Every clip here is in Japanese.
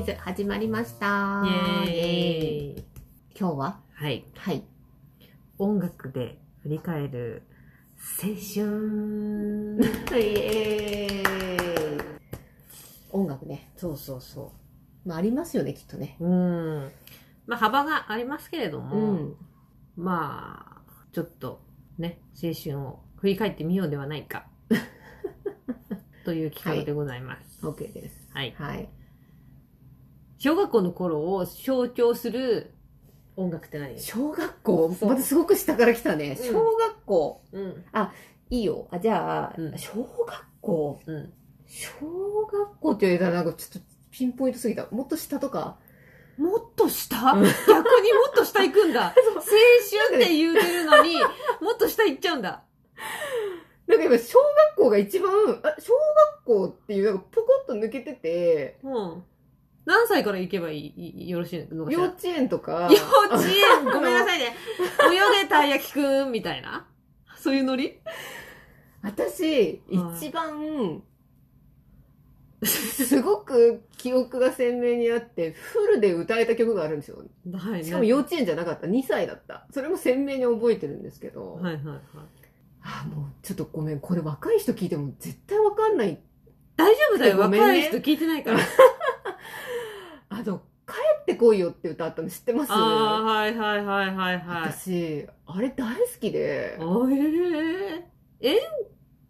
ーズ始まりました。イエーイ。今日は？はい。はい。音楽で振り返る青春。イエーイ。音楽ね。そうそうそまあ、ありますよね、きっとね。う。うん。まあ幅がありますけれどうも、ん。まあ、ちょっとね、青春を振り返ってみようではないか。という企画でございます。OK です。はい。はい。小学校の頃を象徴する音楽って何？小学校？そうまたすごく下から来たね。うん小学校。うん。いいよ。あ、じゃあ、うん小学校？うん。小学校って言われたらなんかちょっとピンポイントすぎた。もっと下とか？もっと下？うん逆にもっと下行くんだ。青春って言うてるのに、もっと下行っちゃうんだ。なんか今、小学校が一番、あ、小学校っていう、なんかポコッと抜けてて、うん。何歳から行けばいい？いよろしいの？かしら？幼稚園とか、幼稚園？ごめんなさいね。泳げたい焼きくんみたいな？そういうノリ？私、はい一番、すごく記憶が鮮明にあって、フルで歌えた曲があるんですよ。はいしかも幼稚園じゃなかった。2歳だった。それも鮮明に覚えてるんですけど、はいはいはい。あ、もうちょっとごめん。これ若い人聞いても絶対わかんない。大丈夫だよ、ごめんね若い人聞いてないから。あの、帰ってこいよって歌ったの知ってます？ああ、はいはいはいはいはい。私、あれ大好きで、あれ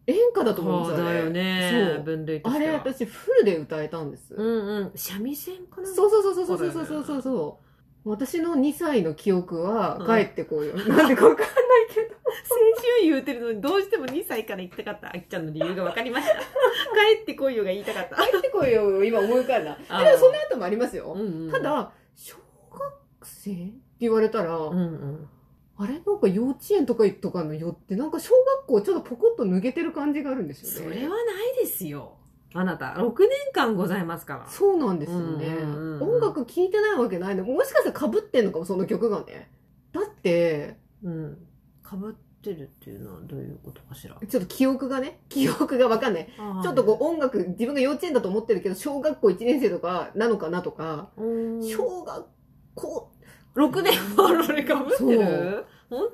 演歌だと思うんですよ、あれそうだよね。そう。分類とあれ。私フルで歌えたんです。うんうん。三味線かな？そうそうそうそうそうそうそう。私の2歳の記憶は帰ってこいよ。なんでかわかんないけど。青春言うてるのにどうしても2歳から行きたかったあきちゃんの理由が分かりました。帰ってこいよが言いたかった。帰ってこいよ、今思い浮かんだ。あーでもその後もありますよ。うんうんた、だ、小学生って言われたら、うんうん。あれなんか幼稚園とかとかのよって、なんか小学校ちょっとポコッと抜けてる感じがあるんですよね。それはないですよ。あなた、6年間ございますから。そうなんですよね。音楽聴いてないわけないの。もしかしたら被ってんのかも、その曲がね。だって、うん。かぶってるっていうのはどういうことかしら？ちょっと記憶がね、記憶がわかんない。ちょっとこう音楽、自分が幼稚園だと思ってるけど、小学校1年生とかなのかなとか、小学校、6年もそれかぶってる？本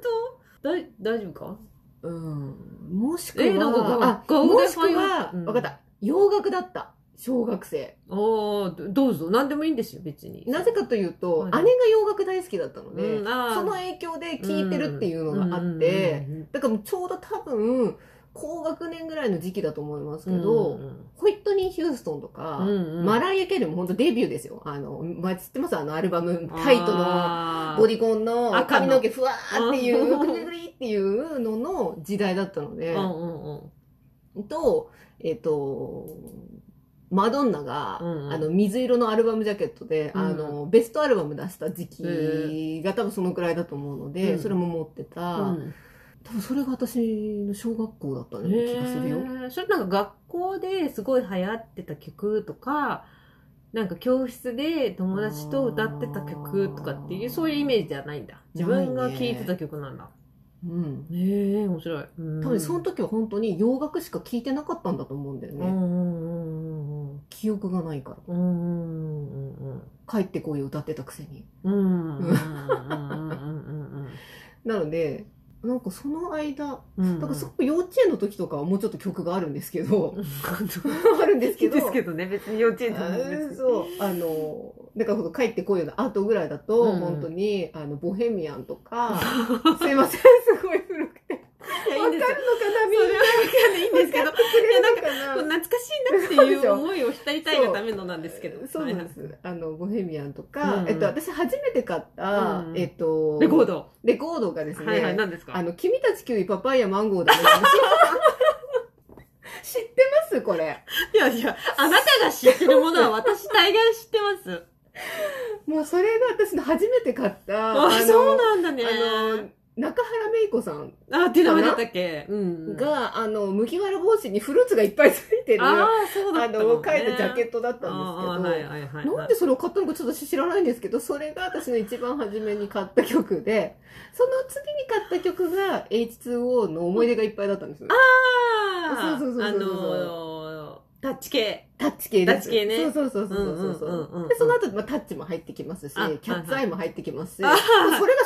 当？だい大丈夫か？うん、もしくえなんかあ、学もしくでは、うんわかった。洋楽だった。小学生。おおどうぞ。何でもいいんですよ、別に。なぜかというと、はい姉が洋楽大好きだったので、うんその影響で聴いてるっていうのがあって、だからもうちょうど多分、高学年ぐらいの時期だと思いますうんうんけど、うんホイットニー・ヒューストンとか、うんうんマライア・ケリーも本当デビューですよ。あの、まあ、知ってます？あのアルバム、タイトのボディコンの髪の毛ふわーっていう、うんグリグリっていうのの時代だったのでう、んうんうんと、えっ、と、マドンナが、うんうん。あの、水色のアルバムジャケットで、うん。あの、ベストアルバム出した時期が多分そのくらいだと思うので、うん。それも持ってた、うん。多分それが私の小学校だったような気がするよ。それなんか学校ですごい流行ってた曲とか、なんか教室で友達と歌ってた曲とかっていう、そういうイメージじゃないんだ。自分が聴いてた曲なんだ。うん。へえ、面白い。うん多分その時は本当に洋楽しか聴いてなかったんだと思うんだよね。記憶がないから。帰ってこいよ歌ってたくせに。なので、なんかその間、うんだからすごく幼稚園の時とかはもうちょっと曲があるんですけど、うん。あるんですけど、ですけどね、別に幼稚園でもあ別に。ーそう、あの、だから帰ってこいよの後ぐらいだと、うん。本当に、あの、ボヘミアンとか、すいません、すごい古くて。いや、いいわかるのかんですよ。な、みんな。わかんないいいんですけど、くれるのかなこう懐かしいなっていう思いを浸りたいがためのなんですけど。そうなんです。あの、ボヘミアンとか、うんえっと、私初めて買った、うんえっと、レコード。レコードがですね、はいはい、何ですか？あの、君たちキウイパパイヤマンゴーだね。知ってます？これ。いやいや、あなたが知ってるものは 私大概知ってます。もうそれが私の初めて買った、あ、そうなんだね。あの、中原芽衣子さんあ、っていう名前だったっけうん。が、あの、麦わら帽子にフルーツがいっぱいついてる、あああ、そうだったの、の、いたジャケットだったんですけど、はいはいはい。なんでそれを買ったのかちょっと知らないんですけど、それが私の一番初めに買った曲で、その次に買った曲が H2O の思い出がいっぱいだったんですよ。ああ、そうそうそうそうそうあのー、タッチ系。タッチ系です。タッチ系ねそうそうそうそうそううで、その後、まあ、タッチも入ってきますし、キあャッツアイも入ってきますし、それが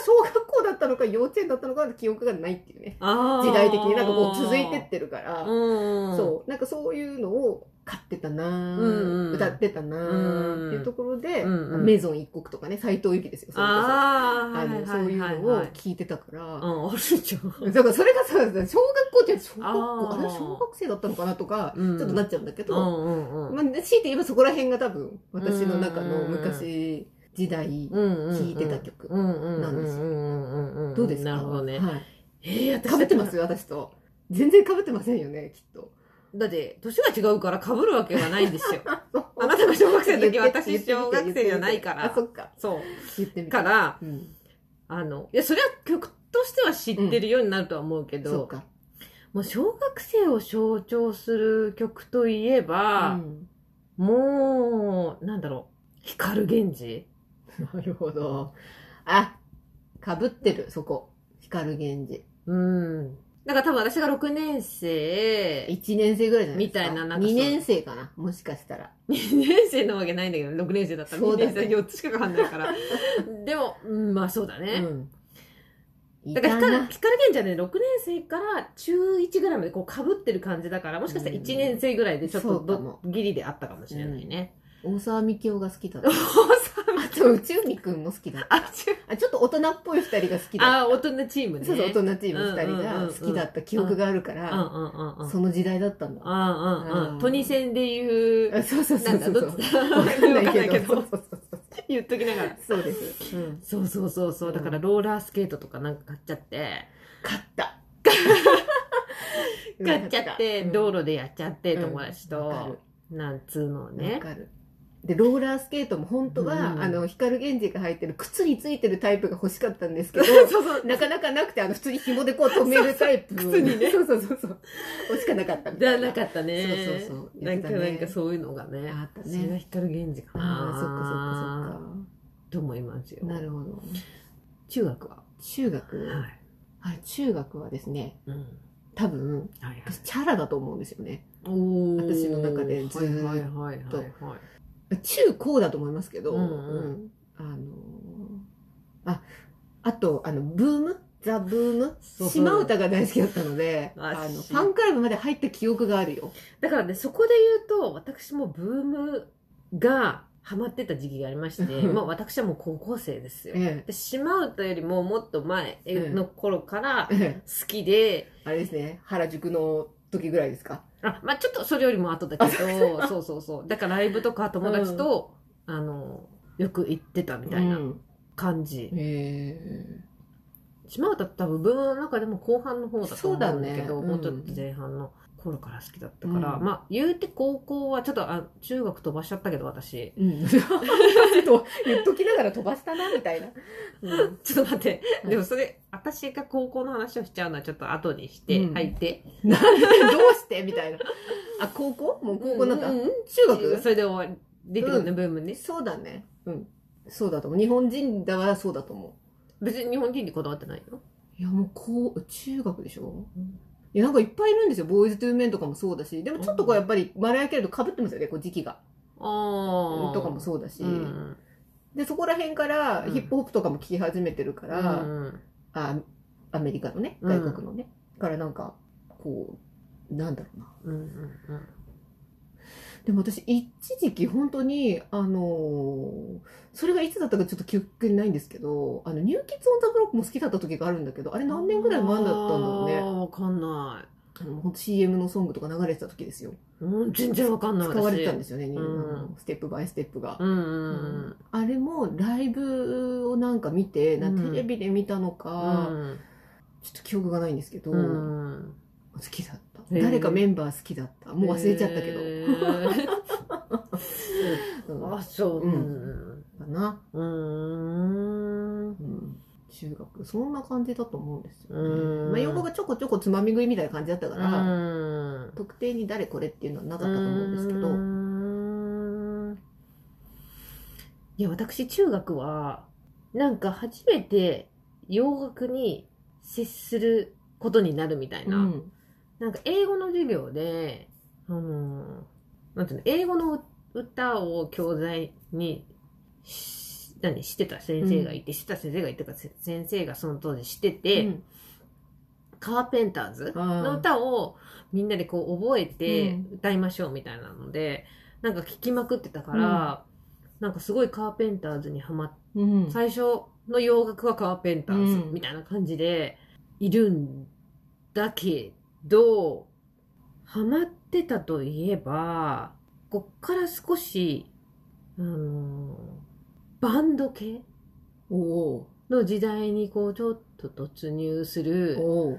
小学校だったのか幼稚園だったのか記憶がないっていうね。時代的になんかこう続いてってるから、うん。そう、なんかそういうのを買ってたなぁ、うんうん歌ってたなぁっていうところで、うんうんメゾン一国とかね、斎藤由貴ですよ、そ。ああ、あの、そういうのを聞いてたから、うん、あるじゃん。だからそれがさ、小学校って小学校、あれ小学生だったのかなとか、うんちょっとなっちゃうんだけど、うんうんうん。まあ、強いて言えばそこら辺が多分、私の中の昔時代、聴聴いてた曲ななんですよよどうですか？なるほどね。はい。えー、私かぶってますよ、私と。全然かぶってませんよね、きっと。だって、年が違うから被るわけがないんですよ。ああなたが小学生の時私小学生じゃないからあ、そっか。そう。言ってみて。から、うん。あの、いや、それは曲としては知ってるようになるとは思うけど、そうか。もう小学生を象徴する曲といえば、うんもう、なんだろう、光源氏 なるほど。あ、かぶってる、そこ。光源氏。うん。だから多分私が6年生、1年生ぐらいじゃないですか？みたいななんかそう2年生かな、もしかしたら。2年生なわけないんだけど、6年生だったら2そうだね年生4つしかかかんないから。でも、うん、まあそうだうね。ん。いだから光。光源氏はね、6年生から中1ぐらいまでこう被ってる感じだから、もしかしたら1年生ぐらいでちょっとそうかもどギリであったかもしれないね。大沢みきおが好きだった。と、宇宙美くんも好きだった。あ、ちゅあ、ちょっと大人っぽい二人が好きだった。あ、大人チームね。そうそう、大人チーム二人が好きだった記憶があるから。その時代だったんだ。うんうん。トニセンで言う、あそうそうそなうんそうそう。だ、どっち？だわかんないけど。わかんないけどそうそうそうそう。言っときながら。そうです。うん。そうそうそうそう。だからローラースケートとかなんか買っちゃって、買った。買っちゃって、うん道路でやっちゃって、うん友達と、なんつうのをわね。かる。で、ローラースケートも本当は、うんあの、光源氏が入ってる靴についてるタイプが欲しかったんですけど。なかなかなくて、あの、普通に紐でこう止めるタイプ。そうそう靴にねそうそうそうそう。欲しかなかったみじゃたいな。なかったね。そうそうそうなんか、なんかそういうのがね。あったねそれが光源氏かな。ああ、そっかそっかそっと思いますよ。か。なるほど。中学は？中学、はい。はい、中学はですね、うん。多分、はいはい。私チャラだと思うんですよね。私の中でずーっとはいはいはいはいはい。中高だと思いますけど、うんあのーあ、あと、あの、ブーム？ザ・ブーム？島歌が大好きだったので、ああの、しファンクラブまで入った記憶があるよ。だからね、そこで言うと、私もブームがハマってた時期がありまして、うんまあ私はもう高校生ですよ。えで島唄よりももっと前の頃からえ。ええ好きで、あれですね、原宿の時ぐらいですか？あ、まあちょっとそれよりも後だけど、そう。そうそう。だからライブとか友達と、あの、よく行ってたみたいなうん。感じ。へ島唄って多分ブームの中でも後半の方だと思うんだけど、そうだね。もうちょっと前半の頃から好きだったから、うんまあ言うて高校はちょっとあ中学飛ばしちゃったけど私、え。うん。ちょっと言っときながら飛ばしたな、みたいな。うん。ちょっと待って、はいでもそれ、私が高校の話をしちゃうのはちょっと後にして、うん入って。なんで、どうして？みたいな。あ、高校？もう高校になった、うんうん中学？それで終わり、出てくるね、うブームね。そうだね。うん。そうだと思う。日本人だはそうだと思別に日本人にこだわってないよ。う。いや、もう、こう、中学でしょ？うんいや、なんかいっぱいいるんですよ。ボーイズ・トゥ・メンとかもそうだし。でもちょっとこう、やっぱり、マライア・キャリーと被ってますよね、こう、時期が。ああ。とかもそうだし。うん。で、そこら辺から、うんヒップホップとかも聴き始めてるから、うんあアメリカのね、うん外国のね。からなんか、こう、なんだろうな。うんうんでも私、一時期本当に、あのーそれがいつだったかちょっと記憶にないんですけど、あの、ニューキッズ・オン・ザ・ブロックも好きだった時があるんだけど、あれ何年ぐらい前だったんだろうね。わかんなあの、本当 CM のソングとか流れてた時ですよ。い。うん、全然わかんない。。使われてたんですすよね、んあのステップバイステップが。うんうんあれもライブをなんか見て、なうんテレビで見たのうか、ん。ちょっと記憶がないんですけど、うん。好きだった。誰かメンバー好きだった。もう忘れちゃったけど。あ、そう。ううんん。かな。うーん。うん中学、そんな感じだと思うんですよ、ね。うんまあ、横がちょこちょこつまみ食いみたいな感じだったかうら、ん。特定に誰これっていうのはなかったと思うんですけど、いや、私、中学は、なんか初めて洋楽に接することになるみたいな。うんなんか英語の授業で、あの、なんていうの、英語の歌を教材にし、何、してた先生がいて、してた先生がいてか、せ先生がその当時してて、うん。カーペンターズの歌をみんなでこう覚えて歌いましょうみたいなので、なんか聞きまくってたから、なんかすごいカーペンターズにハマっうん。最初の洋楽はカーペンターズうん。みたいな感じでいるんだけど、ハマってたといえば、こっから少し、あのバンド系？の時代にこうちょっと突入すーる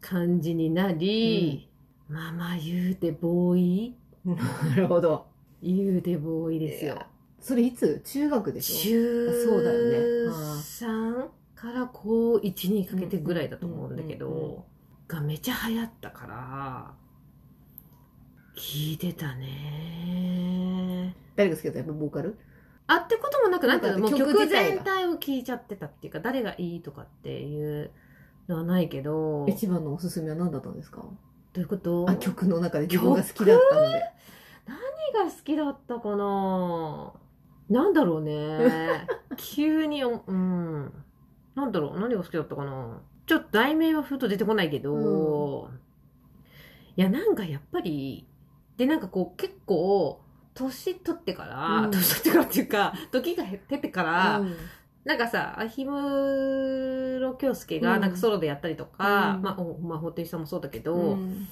感じになり、まあまあ言うてボーイ？なるほど。言うてボーイですよ。それいつ？中学でしょ？中そうだよね。あー3から高1にかけてぐらいだと思うんだけうんうんうんうんど、がめちゃ流行ったから、聞いてたね。誰が好きだったやっぱボーカル？あってこともなく、なんかもう曲全体を聞いちゃってたっていうか、誰がいいとかっていうのはないけど、ど一番のおすすめは何だったんですか？ういうこと？あ曲の中で自分が好きだったので。何が好きだったかな？なんだろうね。急にお、うん。なんだろう？何が好きだったかな？ちょっと題名はふと出てこないけど、いや、なんかやっぱり、で、なんかこう結構、年取ってから、うん。年取ってからっていうか、時が経ってから、うん。なんかさ、氷室京介がなんかソロでやったりとか、うん。まあ、おまあ、布袋さんもそうだけど、うん。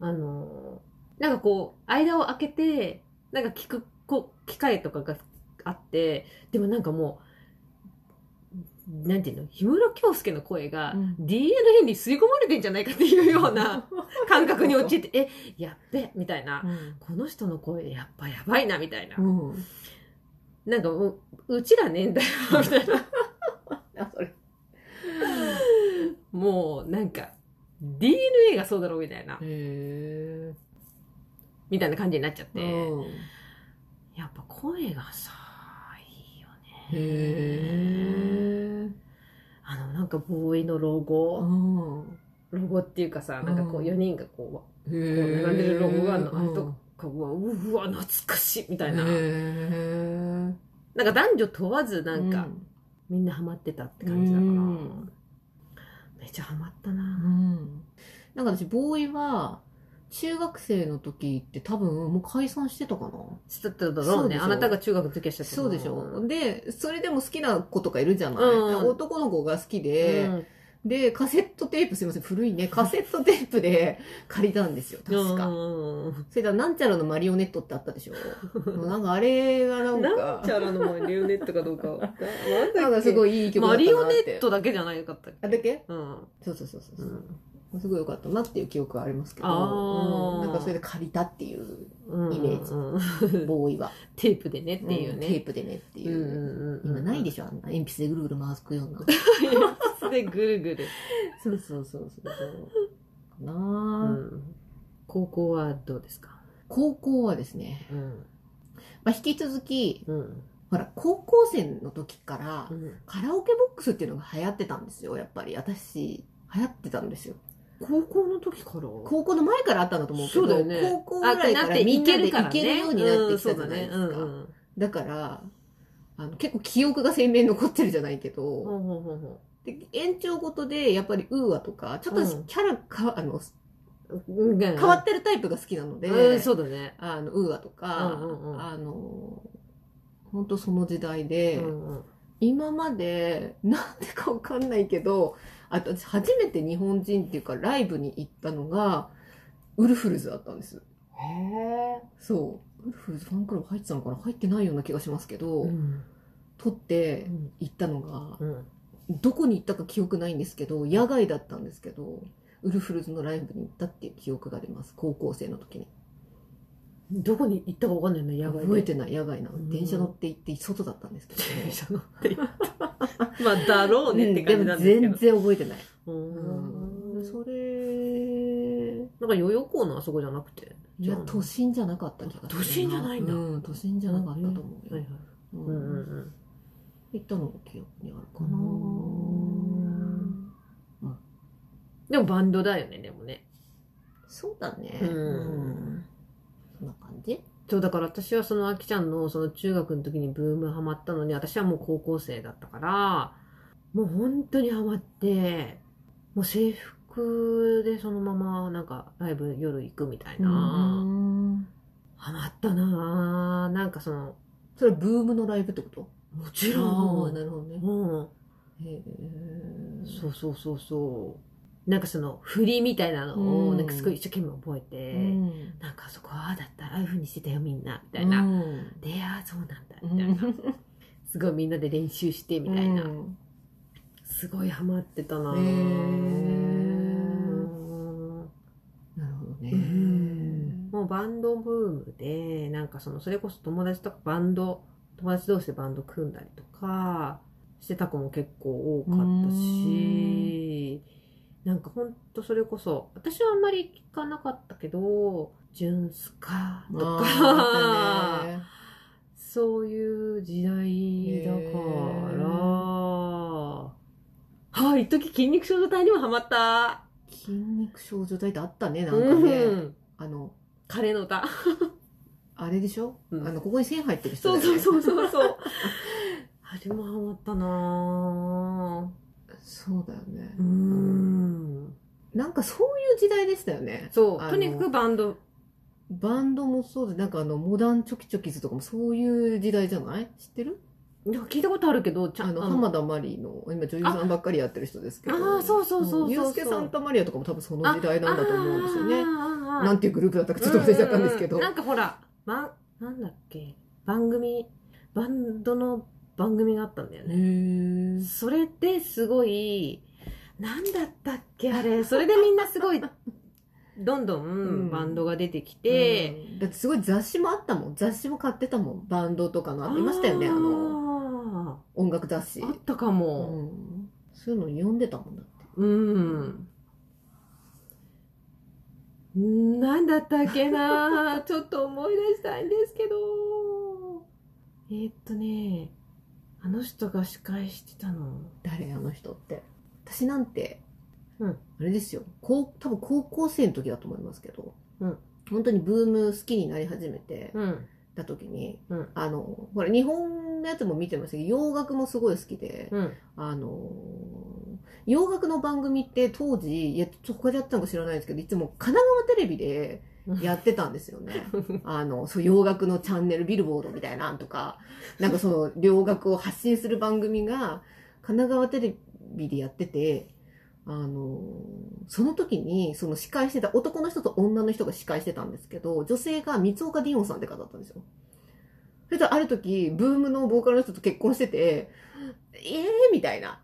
あのーなんかこう、間を空けて、なんか聞くこ機会とかがあって、でもなんかもう、なんていうの、氷室京介の声がうん DNA に吸い込まれてんじゃないかっていうような 感覚に陥って、え、やっべ、みたいな。この人の声やっぱやばいな、みたいなう。んなんかもう、うちらねえんだよ、みたいな。あそれもう、なんか、DNA がそうだろう、みたいな。へみたいな感じになっちゃって。えやっぱ声がさ、いいよね。へえあの、なんかボーイのロゴ、ロゴっていうかさ、なんかこううん4人がこう、こうへ並んでるロゴがあるの、あれうん。とか、うわ、うわ、懐かしいみたいな。なんか男女問わずなんか、みんなハマってたって感じだから、うん。めっちゃハマったうな。ん。なんか私ボーイは中学生の時って多分もう解散してたかな？してただろうね。あなたが中学の時はしてたそうでしょ。でそれでも好きな子とかいるじゃない、うん。男の子が好きで、うん。でカセットテープすいません。古いね。カセットテープで 借りたんですよ確か、うん。それからなんちゃらのマリオネットってあったでしょ。なんかあれがなんなんかちゃらのマリオネットかどうか。なんかすごい。いいい曲だったなって。マリオネットだけじゃないかったっけ？あだけ？うん。そうそうそうそう。う、んすごい良かったなっていう記憶はありますけど、うん。なんかそれで借りたっていううんイメージ。うんボーイは、テープでねっていううんテね。ープでねっていう、うんうんうん今ないでしょあんな鉛筆でぐるぐる回すような。でぐるぐる。そうそうそうそうかな。高校はどうですか？高校はですね、うん。まあ、引き続きうん。ほら高校生の時からうん。カラオケボックスっていうのが流行ってたんですよやっぱり。私流行ってたんですよ高校の時から？高校の前からあったんだと思うけどそうだよね。高校ぐらいからみんなで行けるようになってきたじゃないですか、うんだね。うんうん。だからあの結構記憶が鮮明に残ってるじゃないけど、で延長ごとでやっぱりウーアとかちょっとうん。キャラか、あの変わってるタイプが好きなので、うんそうだね。あの UA とか、うんうんうん。あの本当その時代で、うんうん。今までなんでかわかんないけどあと私初めて日本人っていうかライブに行ったのがウルフルズだったんです。へえ。そう。ウルフルズファンクラブ入ってたのかな？入ってないような気がしますけど、うん。撮って行ったのがうん。どこに行ったか記憶ないんですけど野外だったんですけどウルフルズのライブに行ったっていう記憶があります。高校生の時に。どこに行ったかわかんないの野外で。覚えてない野外なの、うん。電車乗って行って外だったんですけど、電車乗って行った まあだろうねって感じなんですけど。全然覚えてない、ううん。ん。それなんか代々木のあそこじゃなくて？いや都心じゃなかった気がする都心じゃないんだ。うん都心じゃなかったと思うよ、はいはい。うん。うんうんうん行ったのが記憶にあるかな。うん。でもバンドだよねでもね。そうだね。うん。そんな感じ？そうだから私はそのあきちゃんのその中学の時にブームハマったのに私はもう高校生だったからもう本当にハマってもう制服でそのままなんかライブ夜行くみたいな、うんハマったなぁ。なんかそのそれはブームのライブってこと？もちあろん。あなるほどね。うん。へえそうそうそうそうなんかその振りみたいなのをうん。なんかすごい一生懸命覚えて、うん。なんかあそこああだったああいう風にしてたよみんなみたいな、うん。でああそうなんだみたいな、すごいみんなで練習してみたいな、うん。すごいハマってたなぁ。へー。なるほどね。うん。もうバンドブームでなんかそのそれこそ友達とかバンド友達同士でバンド組んだりとかしてた子も結構多かったしなんかほんとそれこそ私はあんまり聞かなかったけどジュンスカとかね。そういう時代だから。はい一時筋肉少女隊にもハマった。筋肉少女隊ってあったねなんかね、うん。あの彼の歌。あれでしょ、うん。あのここに線入ってる人ね。そうそうそうそう。あれもハマったなそうだよね。ぁ。うん。なんかそういう時代でしたよね。そう、とにかくバンド。バンドもそうでなんかあのモダンチョキチョキズとかもそういう時代じゃない？知ってる？いや聞いたことあるけど、ちゃんと。あの浜田真理の今女優さんばっかりやってる人ですけど。ああ、そうそうそうそう。ユースケ・サンタマリアとかも多分その時代なんだと思うんですよね。ななんていうグループだったかちょっと忘れちゃったんですけど、なんかほら、ま、なんだっけ、番組、バンドの番組があったんだよへね。ー。それですごい、なんだったっけ、あれ。それでみんなすごい、どんどうん。んバンドが出てきて、うん。だってすごい雑誌もあったもん。雑誌も買ってたもん。バンドとかのありましたよねあのあ音楽雑誌。ーあったかうも。ん。そういうの読んでたもんだって。うん。ん。なんだったっけな。ちょっと思い出したいんですけど。えーっとね、あの人が司会してたの？誰？あの人って私なんて、うんあれですよ高多分高校生の時だと思いますけど、うん本当にブーム好きになり始めてうん。た時に、うんあのほら日本のやつも見てましたけど洋楽もすごい好きで、うん。あの洋楽の番組って当時いやちょっと他でやってたのか知らないですけどいつも神奈川テレビで やってたんですよね。あの、そう、洋楽のチャンネル、ビルボードみたいなんとか、なんかその、洋楽を発信する番組が、神奈川テレビでやってて、あの、その時に、その司会してた、男の人と女の人が司会してたんですけど、女性が三岡ディオンさんって方だったんですよ。それとある時、ブームのボーカルの人と結婚してて、えーみたいな、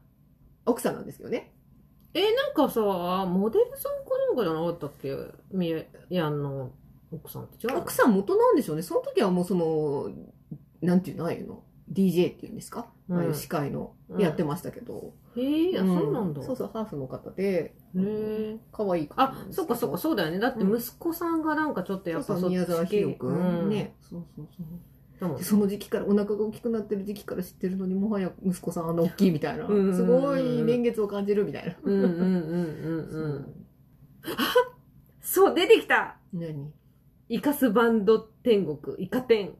奥さんなんですよね。え、なんかさ、モデルさんかなんかじゃなかったっけ？みやんの奥さんって違うの？奥さん元なんでしょうね。その時はもうその、なんていうの？ああいうの ?DJ っていうんですか、うんああいう司会の、うんやってましたけど。へえ、あ、そうなんだ。そうそう、ハーフの方で、へえ。可愛いあそっかそっか、そうだよね。だって息子さんがなんかちょっとやっぱそうそう宮沢ひろくうんん。ね。そうそうそう。だもんでその時期から、お腹が大きくなってる時期から知ってるのに、もはや息子さんあんな大きいみたいな。うんすごい年月を感じるみたいな。うんうんうんうんうん。そう、出てきた何？イカスバンド天国、イカ天。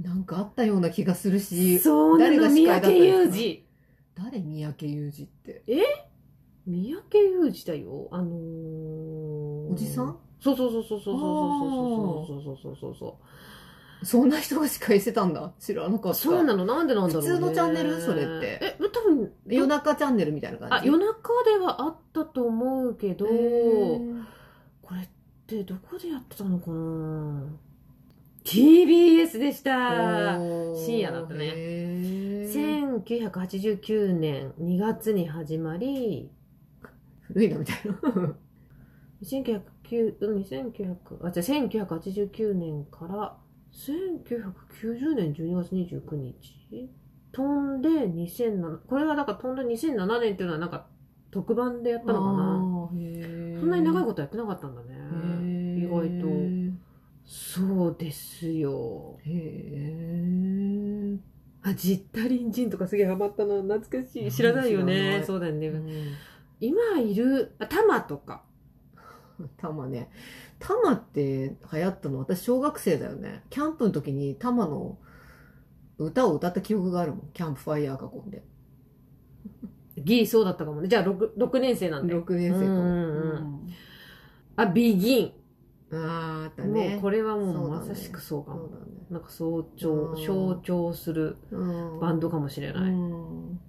なんかあったような気がするし、そうな誰がの、三司会だったん宅裕二。誰？三宅裕二って。三宅裕二だよ。あのー、おじさん？そうそうそうそうそうそうそうそうそうそうそうそんな人が司会してたんだ。知らなかった。そうなの、なんでなんだろう、ね。普通のチャンネル？それってえ、多分、夜中チャンネルみたいな感じ？あ、夜中ではあったと思うけど、これってどこでやってたのかな ?TBS でした深夜だったねへー1989年2月に始まり、古いなみたいな。1909うん1900あじゃあ1989年から1990年12月29日飛んで2007これはだから飛んで2007年っていうのはなんか特番でやったのかな？そんなに長いことやってなかったんだね。意外と。そうですよ。へえ。あジッタリンジンとかすげえハマったな。懐かしい。知らないよね。そうだよね、うん。今いるあタマとか。タマね。タマって流行ったの私小学生だよね。キャンプの時にタマの歌を歌った記憶があるもん。キャンプファイヤー囲んで。ギリそうだったかもね。じゃあ 6, 6年生なんで。6年生かも。うんうんあ、ビギン。うんあーあったもね。うこれはもそうまさしくそうかも。ね。なんか象徴、うん象徴するうんバンドかもしれない。うん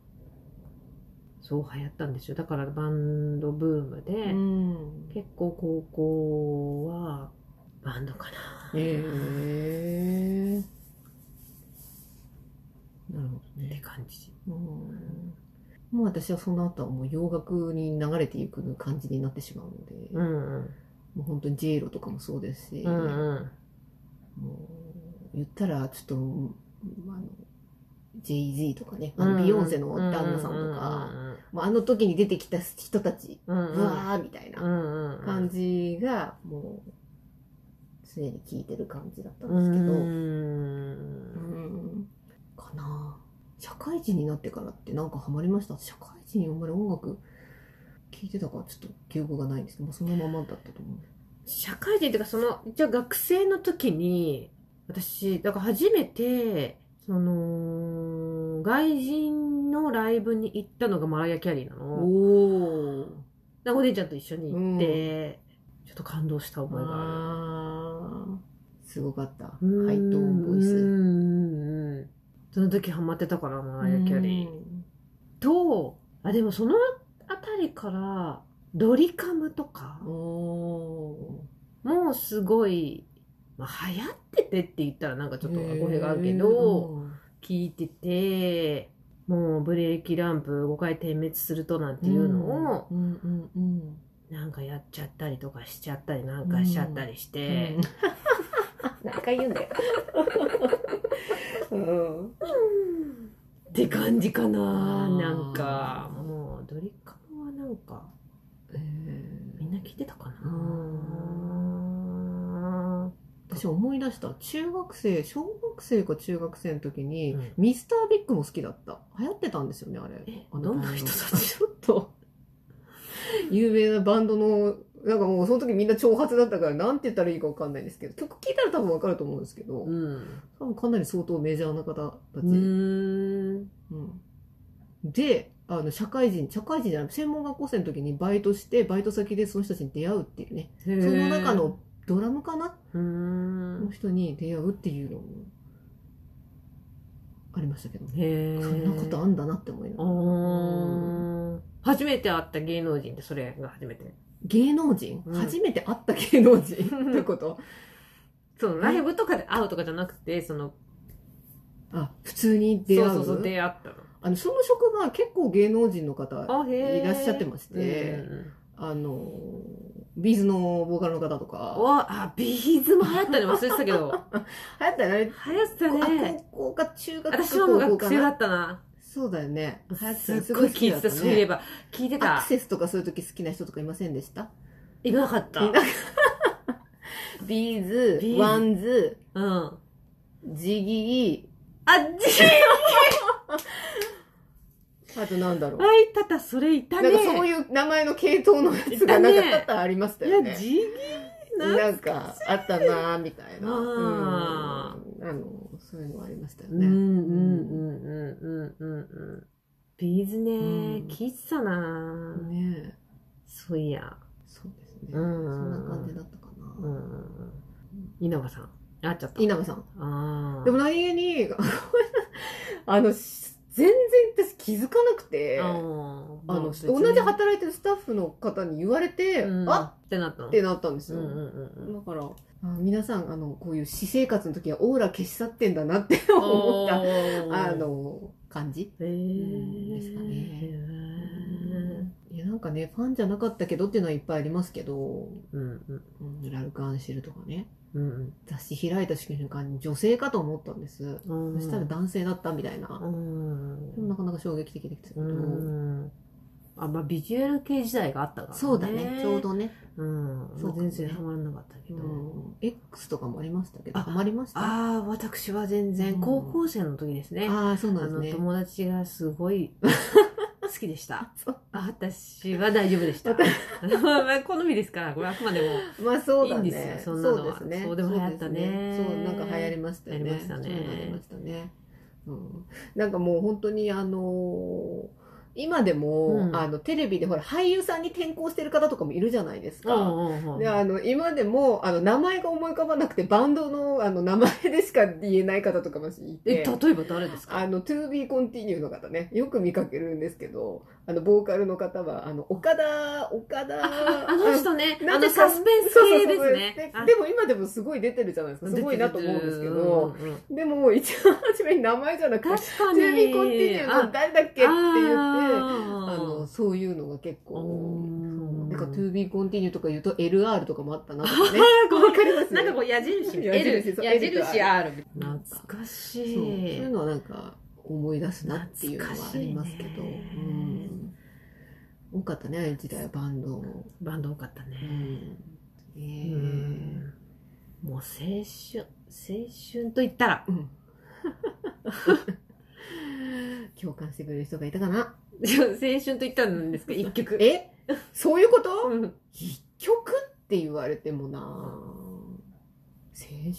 そう流行ったんですよ。だからバンドブームで、うん結構高校はバンドかな。へえなるほどってね。感じ。うんもう私はその後はもう洋楽に流れていく感じになってしまうので、うんうん。もう本当に J ロとかもそうですし、うんうん。もう言ったらちょっと、あの、Jay-Z とかね、あのビヨンセの旦那さんとか、もうあの時に出てきた人たち、うわーみたいな。感じが、もう、常に聞いてる感じだったんうですけど、ん。うんかな社会人になってからってなんかハマりました？社会人にあんまり音楽聞いてたかちょっと記憶がないんですけど、まあ、そのままだったと思う。社会人っていうか、その、一応学生の時に、私、だから初めて、その、外人のライブに行ったのがマライア・キャリーなの。おー。でお姉ちゃんと一緒に行って、ちょっと感動した覚えがああーすごかった。ハる。イトーンボイス。うんうんうんその時ハマってたから、マライア・キャリー。と、あ、でもそのあたりから、ドリカムとかうん、おもうすごい、まあ、流行っててって言ったらなんかちょっとー。語弊があるけど、聞いてて、もうブレーキランプ5回点滅するとなんていうのを、うんうんうんなんかやっちゃったりとかしちゃったりなんかしちゃったりして、何回言うんだよ。うん。って感じかな。なんか、もうドリカムはなんか、みんな聞いてたかな。私思い出した。中学生小学生か中学生の時に、うん。ミスタービッグも好きだった。流行ってたんですよねあれ。えあのどんな人たち？ちょっと。有名なバンドのなんかもうその時みんな長髪だったからなんて言ったらいいかわかんないんですけど曲聴いたら多分わかると思うんですけど、うん。多分かなり相当メジャーな方たち、うーん。うん。であの社会人社会人じゃなくて専門学校生の時にバイトしてバイト先でその人たちに出会うっていうね。そその中のドラムかな？うーん。の。人に出会うっていうのもありましたけどね。へえ。そんなことあんだなって思いながら。あー初めて会った芸能人ってそれが初めて。芸能人、うん初めて会った芸能人？ってこと？そのライブとかで会うとかじゃなくて、その、あ、普通に出会う？そうそうそう、出会ったあの、その職場結構芸能人の方。いらっしゃってましてうんあの、 B'zのボーカルの方とか。わ、あ、 B'zも流行ったね。忘れてたけど。流行ったよね。流行ってたね。あ、高校か中学か私はも学生だったな。そうだよね。流行ってたすごい聞いてた、すそういえば。ば。聞いてアたク。セスとかそういう時好きな人とかいませんでした？いなかった。ビーズワンズ、うん。あ、ジギじー、あとなんだろう。あいたた、それいたね。なんかそういう名前の系統のやつがなんか多々ありましたいや、よね。ジギーななんかあったなぁみたいな。あうんあの、そういうのありましたよね。うんうんうんうんうんうんうん。ビーズね、うん聞いてたな、ねえそういや。そうですね。うそんんな感じだったかうんうな。ん。稲葉さん。あっちゃった。稲葉さん。ああ。でも何気に、あの、し全然私気づかなくて、あの、同じ働いてるスタッフの方に言われて、うんあってなったの？ってなったんですよ。うんうんうんうん。だから、あ皆さん、あの、こういう私生活の時はオーラ消し去ってんだなって思った、あの、感じ。へーですかねへいや、なんかね、ファンじゃなかったけどっていうのはいっぱいありますけど、ーうんうんうんラルク・アンシェルとかね、うん。雑誌開いた瞬間に女性かと思ったん。です。うん。そしたら男性だったみたいな。うん。なかなか衝撃的ですけう、ん。あ、まあ、ビジュアル系時代があったからね。そうだね、ちょう。どね。うん。そう全然ハマらなかったけど。うん。X とかもありましたけど、ハマりましたああ、私は全然、高校生の時ですね。あー、そうな、ん。ですね。友達がすごい、好きでした。私は大丈夫でした。まあ 好みですから、これあくまでも。まあそうだね。いいんですよそんなのはそうですね。そうでも流行ったねそうなんか流行りましたよね。流行りましたね。うん。なんかもう本当にあのー今でも、うん。あの、テレビでほら、俳優さんに転校してる方とかもいるじゃないですか。うんうんで、あの、今でも、あの、名前が思い浮かばなくて、バンドの、あの、名前でしか言えない方とかもいえ、て。例えば誰ですか？あの、to be continue の方ね、よく見かけるんですけど、あの、ボーカルの方は、あの、岡田、岡田、あの人ね、あのなんでかサスペンス系ですね。ででも今でもすごい出てるじゃないですか。すごいなと思うんですけど、でも一番初めに名前じゃなくて、確かに。to be continue の誰だっけって言って、ああの、そういうのが結構、なんか to be continue とか言うと LR とかもあったなとかね。わかりますなんかこう矢印、矢印矢印 R。懐かしそう。そうい。いうのはなんか思い出すなっていうのはありますけど、ねうん。多かったね、ああいう時代はバンド。バンド多かったうね。ん。えうー。んもう青春、青春と言ったら、うん。共感してくれる人がいたかな。青春と言ったら何ですか？一曲。え？そういうこと？うん。一曲？って言われてもな青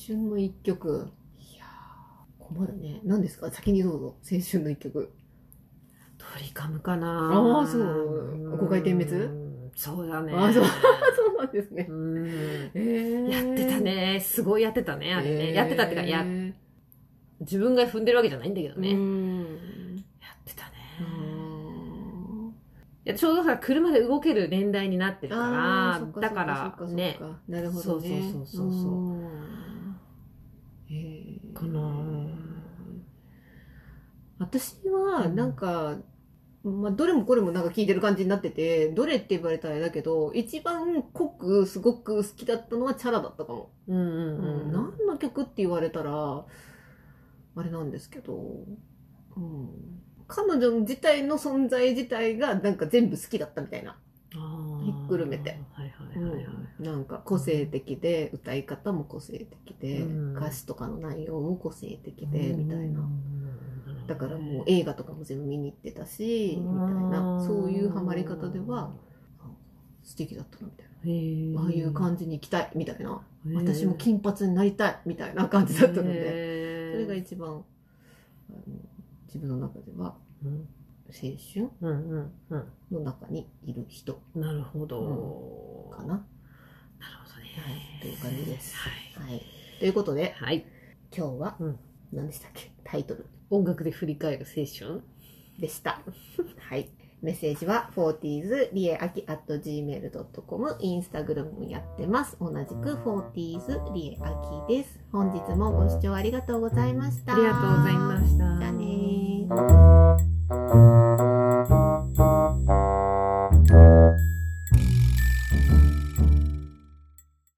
春の一曲困るね何ですか？先にどうぞ。青春の一曲。ドリカムかな。あーそう。ん。五回点滅？うんそうだね。あーそう。そうなんですね。うん。えー。やってたね。すごいやってたね、あれね。えー。やってたってか、や、自分が踏んでるわけじゃないんだけどうね。やんってたね。うんいやちょうどさ、車で動ける年代になってるから、だからね、なるほどね。そうそうそうそうそう。ん。へー。かな私はなんか、まあ、どれもこれもなんか聞いてる感じになっててどれって言われたらあれだけど一番濃くすごく好きだったのはチャラだったかも、うんうんうんうん。何の曲って言われたらあれなんですけど、うん、彼女自体の存在自体がなんか全部好きだったみたいな。ひっくるめて。はいはいはいはい。なんか個性的で歌い方も個性的で、うん。歌詞とかの内容も個性的でみたいな、うんだからもう映画とかも全部見に行ってたしみたいなそういうハマり方では素敵だったなみたいな。ああいう感じに行きたいみたいな。私も金髪になりたいみたいな感じだったのでそれが一番あの自分の中ではうん。青春うんうんうん。の中にいる人なるほど。かな、なるほどね。はいという感じです。はい。はい、ということではい。今日はうん。何でしたっけ？タイトル音楽で振り返る青春でした。はい。メッセージは 40s リエアキ at gmail.com インスタグラムもやってます。同じく 40s リエアキです。本日もご視聴ありがとうございました。ありがとうございました。じゃあねー。